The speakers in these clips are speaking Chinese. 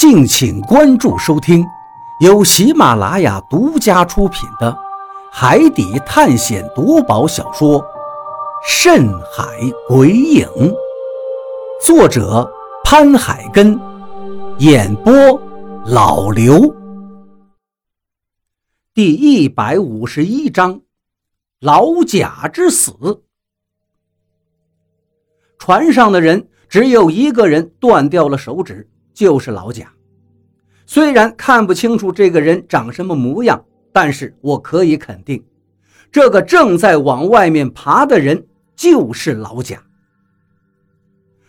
敬请关注收听，由喜马拉雅独家出品的《海底探险夺宝小说》《深海鬼影》，作者潘海根，演播老刘。第一百五十一章：老贾之死。船上的人只有一个人断掉了手指。就是老贾，虽然看不清楚这个人长什么模样，但是我可以肯定，这个正在往外面爬的人就是老贾。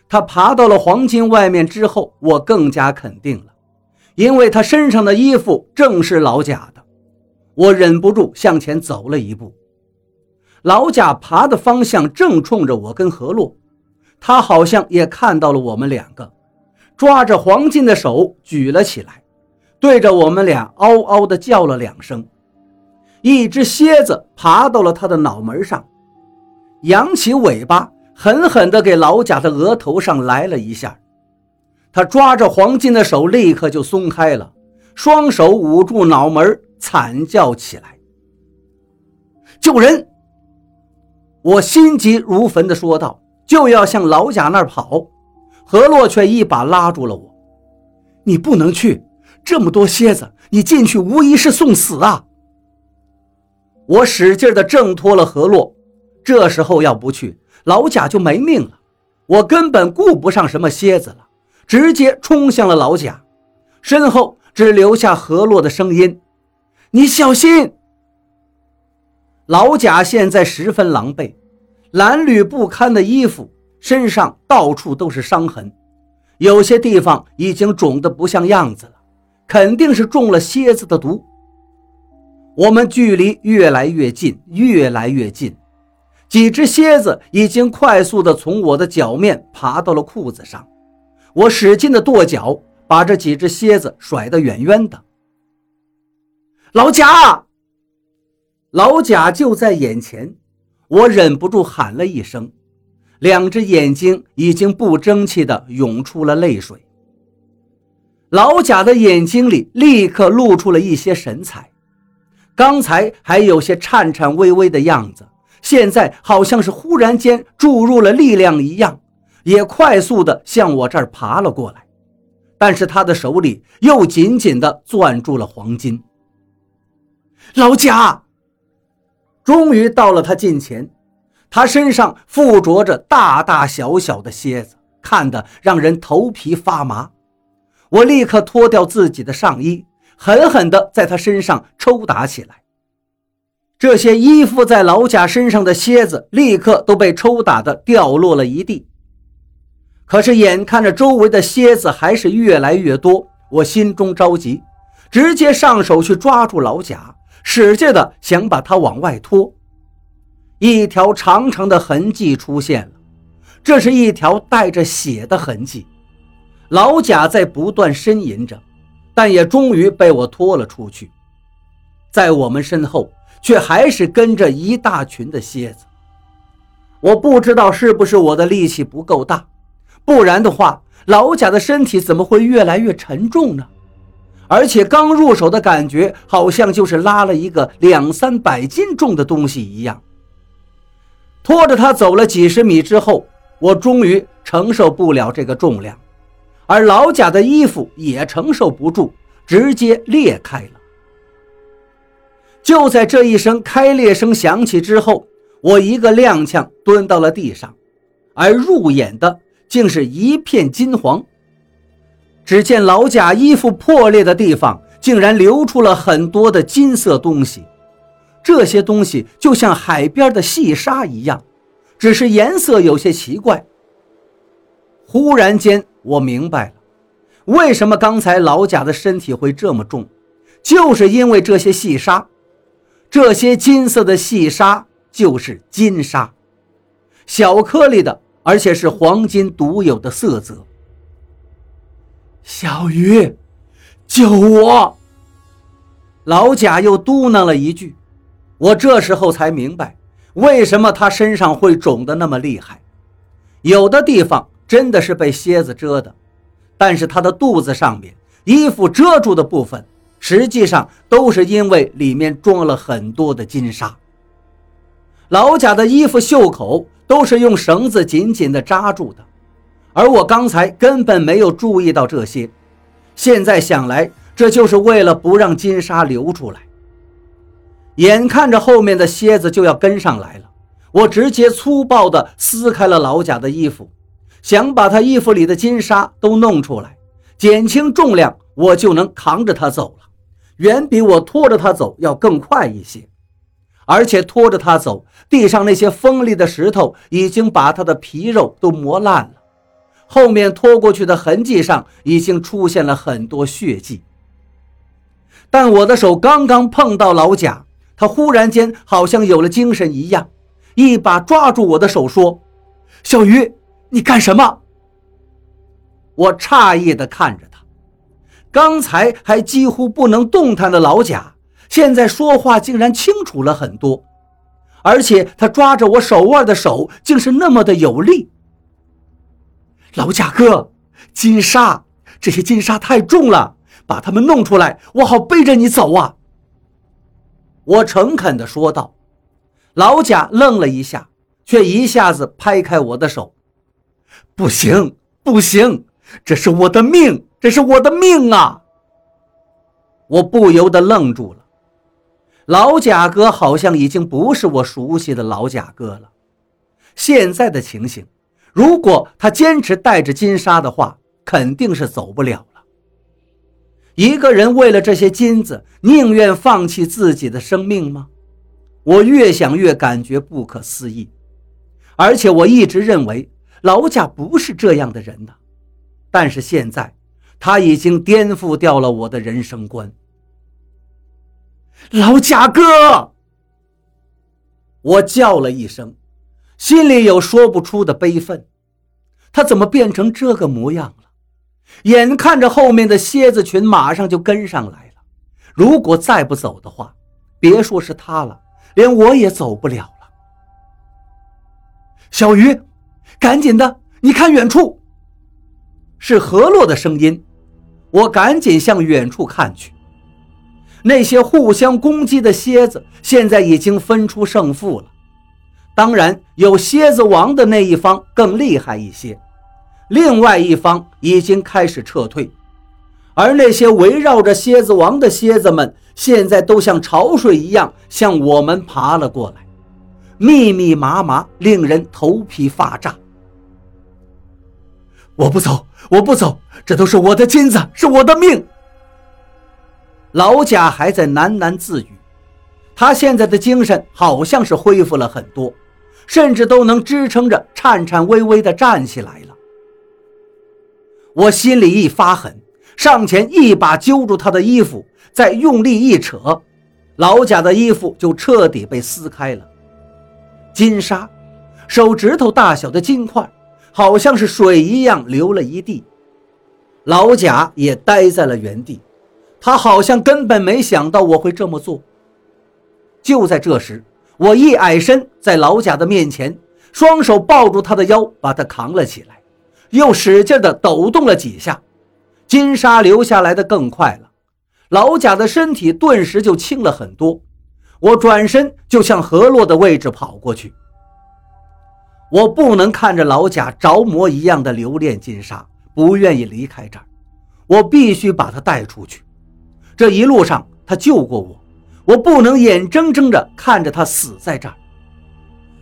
他爬到了黄金外面之后，我更加肯定了，因为他身上的衣服正是老贾的。我忍不住向前走了一步，老贾爬的方向正冲着我跟何洛，他好像也看到了我们两个。抓着黄金的手举了起来，对着我们俩嗷嗷地叫了两声。一只蝎子爬到了他的脑门上，扬起尾巴，狠狠地给老贾的额头上来了一下。他抓着黄金的手立刻就松开了，双手捂住脑门，惨叫起来：“救人！”我心急如焚地说道，就要向老贾那儿跑。何洛却一把拉住了我：“你不能去，这么多蝎子，你进去无疑是送死啊！”我使劲地挣脱了何洛。这时候要不去，老贾就没命了。我根本顾不上什么蝎子了，直接冲向了老贾，身后只留下何洛的声音：“你小心！”老贾现在十分狼狈，褴褛不堪的衣服。身上到处都是伤痕，有些地方已经肿得不像样子了，肯定是中了蝎子的毒。我们距离越来越近，越来越近，几只蝎子已经快速地从我的脚面爬到了裤子上。我使劲地跺脚，把这几只蝎子甩得远远的。老贾，老贾就在眼前，我忍不住喊了一声。两只眼睛已经不争气地涌出了泪水。老贾的眼睛里立刻露出了一些神采，刚才还有些颤颤巍巍的样子，现在好像是忽然间注入了力量一样，也快速地向我这儿爬了过来。但是他的手里又紧紧地攥住了黄金。老贾，终于到了他近前。他身上附着着大大小小的蝎子，看得让人头皮发麻。我立刻脱掉自己的上衣，狠狠地在他身上抽打起来。这些依附在老贾身上的蝎子立刻都被抽打的掉落了一地。可是眼看着周围的蝎子还是越来越多，我心中着急，直接上手去抓住老贾，使劲的想把他往外拖。一条长长的痕迹出现了，这是一条带着血的痕迹。老贾在不断呻吟着，但也终于被我拖了出去。在我们身后，却还是跟着一大群的蝎子。我不知道是不是我的力气不够大，不然的话，老贾的身体怎么会越来越沉重呢？而且刚入手的感觉，好像就是拉了一个两三百斤重的东西一样。拖着他走了几十米之后，我终于承受不了这个重量，而老贾的衣服也承受不住，直接裂开了。就在这一声开裂声响起之后，我一个踉跄蹲到了地上，而入眼的竟是一片金黄。只见老贾衣服破裂的地方，竟然流出了很多的金色东西。这些东西就像海边的细沙一样，只是颜色有些奇怪。忽然间，我明白了，为什么刚才老贾的身体会这么重，就是因为这些细沙。这些金色的细沙就是金沙，小颗粒的，而且是黄金独有的色泽。小鱼，救我！老贾又嘟囔了一句。我这时候才明白，为什么他身上会肿得那么厉害。有的地方真的是被蝎子蛰的，但是他的肚子上面衣服遮住的部分，实际上都是因为里面装了很多的金沙。老贾的衣服袖口都是用绳子紧紧地扎住的，而我刚才根本没有注意到这些。现在想来，这就是为了不让金沙流出来。眼看着后面的蝎子就要跟上来了，我直接粗暴地撕开了老贾的衣服，想把他衣服里的金沙都弄出来，减轻重量，我就能扛着他走了，远比我拖着他走要更快一些。而且拖着他走，地上那些锋利的石头已经把他的皮肉都磨烂了。后面拖过去的痕迹上已经出现了很多血迹，但我的手刚刚碰到老贾，他忽然间好像有了精神一样，一把抓住我的手说：“小鱼，你干什么？”我诧异地看着他，刚才还几乎不能动弹的老贾，现在说话竟然清楚了很多，而且他抓着我手腕的手竟是那么的有力。老贾哥，金沙，这些金沙太重了，把它们弄出来，我好背着你走啊！我诚恳地说道。老贾愣了一下，却一下子拍开我的手：“不行，不行，这是我的命，这是我的命啊！”我不由得愣住了。老贾哥好像已经不是我熟悉的老贾哥了，现在的情形。如果他坚持带着金沙的话，肯定是走不了了。一个人为了这些金子，宁愿放弃自己的生命吗？我越想越感觉不可思议，而且我一直认为老贾不是这样的人呢。但是现在，他已经颠覆掉了我的人生观。老贾哥，我叫了一声。心里有说不出的悲愤，他怎么变成这个模样了？眼看着后面的蝎子群马上就跟上来了，如果再不走的话，别说是他了，连我也走不了了。小鱼，赶紧的，你看远处，是何洛的声音。我赶紧向远处看去，那些互相攻击的蝎子现在已经分出胜负了。当然，有蝎子王的那一方更厉害一些，另外一方已经开始撤退，而那些围绕着蝎子王的蝎子们，现在都像潮水一样向我们爬了过来，密密麻麻，令人头皮发炸。我不走，我不走，这都是我的金子，是我的命。老贾还在喃喃自语，他现在的精神好像是恢复了很多。甚至都能支撑着，颤颤巍巍地站起来了。我心里一发狠，上前一把揪住他的衣服，再用力一扯，老贾的衣服就彻底被撕开了。金沙，手指头大小的金块，好像是水一样流了一地。老贾也呆在了原地，他好像根本没想到我会这么做。就在这时。我一矮身在老贾的面前，双手抱住他的腰，把他扛了起来，又使劲地抖动了几下，金沙流下来的更快了，老贾的身体顿时就轻了很多。我转身就向河洛的位置跑过去。我不能看着老贾着魔一样的留恋金沙，不愿意离开这儿，我必须把他带出去。这一路上他救过我。我不能眼睁睁地看着他死在这儿。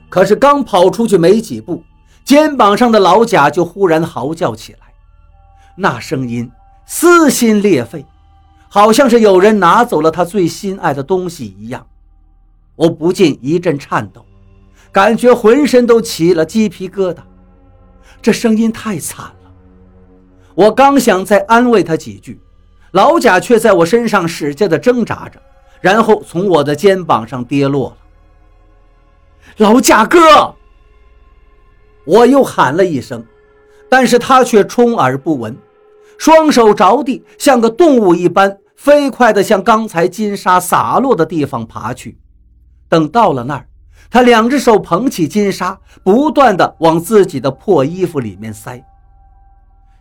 可是刚跑出去没几步，肩膀上的老贾就忽然嚎叫起来，那声音撕心裂肺，好像是有人拿走了他最心爱的东西一样。我不禁一阵颤抖，感觉浑身都起了鸡皮疙瘩。这声音太惨了。我刚想再安慰他几句，老贾却在我身上使劲地挣扎着。然后从我的肩膀上跌落了。老贾哥，我又喊了一声，但是他却充耳不闻，双手着地，像个动物一般，飞快地向刚才金沙洒落的地方爬去。等到了那儿，他两只手捧起金沙，不断地往自己的破衣服里面塞。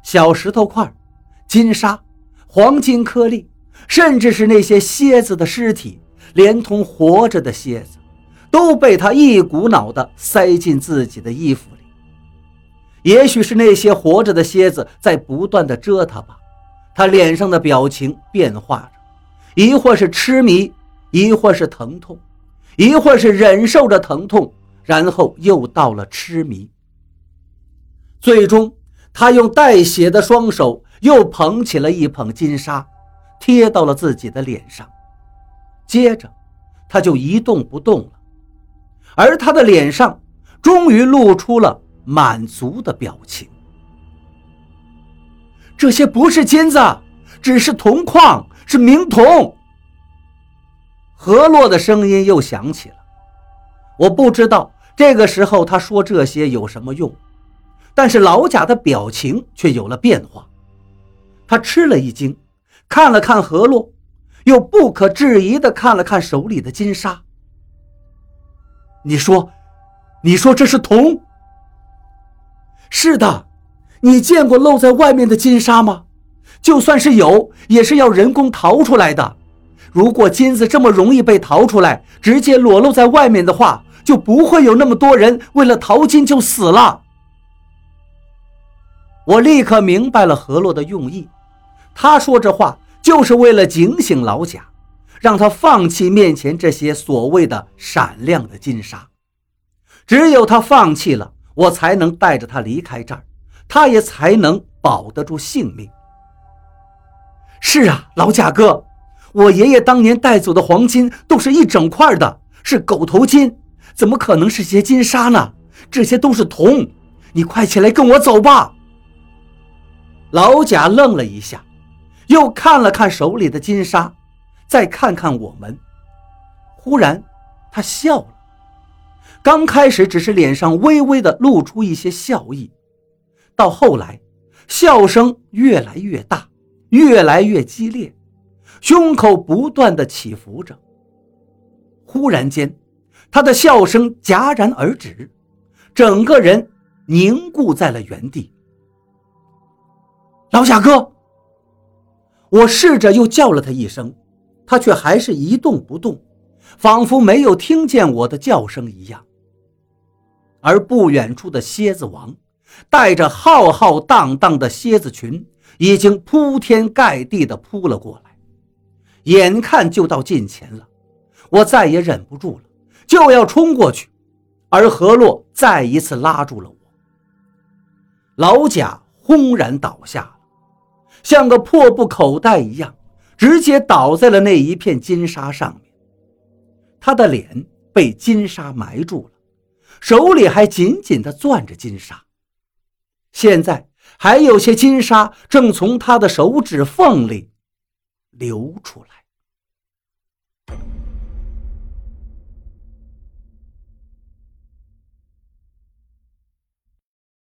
小石头块、金沙、黄金颗粒，甚至是那些蝎子的尸体，连同活着的蝎子，都被他一股脑地塞进自己的衣服里。也许是那些活着的蝎子在不断的蛰他吧，他脸上的表情变化着，一会儿是痴迷，一会儿是疼痛，一会儿是忍受着疼痛，然后又到了痴迷。最终，他用带血的双手又捧起了一捧金沙，贴到了自己的脸上，接着他就一动不动了，而他的脸上终于露出了。满足的表情。这些不是金子，只是铜矿，是明铜。何洛的声音又响起了。我不知道这个时候他说这些有什么用，但是老贾的表情却有了变化。他吃了一惊，看了看何洛，又不可置疑的看了看手里的金沙。你说，你说这是铜？是的，你见过露在外面的金沙吗？就算是有，也是要人工淘出来的。如果金子这么容易被淘出来，直接裸露在外面的话，就不会有那么多人为了淘金就死了。我立刻明白了何洛的用意，他说这话就是为了警醒老贾，让他放弃面前这些所谓的闪亮的金沙。只有他放弃了。我才能带着他离开这儿，他也才能保得住性命。是啊，老贾哥，我爷爷当年带走的黄金都是一整块的，是狗头金，怎么可能是些金沙呢？这些都是铜。你快起来跟我走吧。老贾愣了一下，又看了看手里的金沙，再看看我们，忽然他笑了。刚开始只是脸上微微的露出一些笑意，到后来，笑声越来越大，越来越激烈，胸口不断的起伏着。忽然间，他的笑声戛然而止，整个人凝固在了原地。老贾哥，我试着又叫了他一声，他却还是一动不动，仿佛没有听见我的叫声一样。而不远处的蝎子王，带着浩浩荡荡的蝎子群，已经铺天盖地地扑了过来，眼看就到近前了，我再也忍不住了，就要冲过去，而何洛再一次拉住了我。老贾轰然倒下了，像个破布口袋一样，直接倒在了那一片金沙上面，他的脸被金沙埋住了。手里还紧紧地攥着金沙，现在还有些金沙正从他的手指缝里流出来。